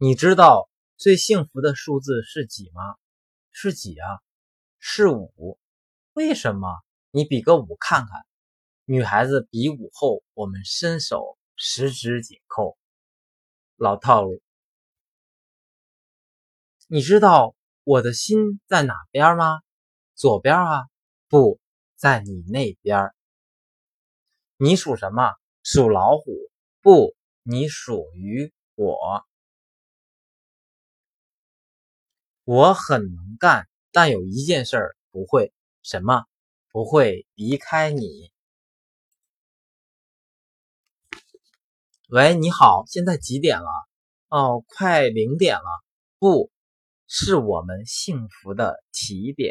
你知道最幸福的数字是几吗？是几啊？是五。为什么？你比个五看看。女孩子比五后，我们伸手十指紧扣。老套路。你知道我的心在哪边吗？左边啊？不在你那边。你属什么？属老虎。不，你属于我。我很能干，但有一件事不会。什么？不会离开你。喂，你好，现在几点了？哦，快零点了。不是我们幸福的起点。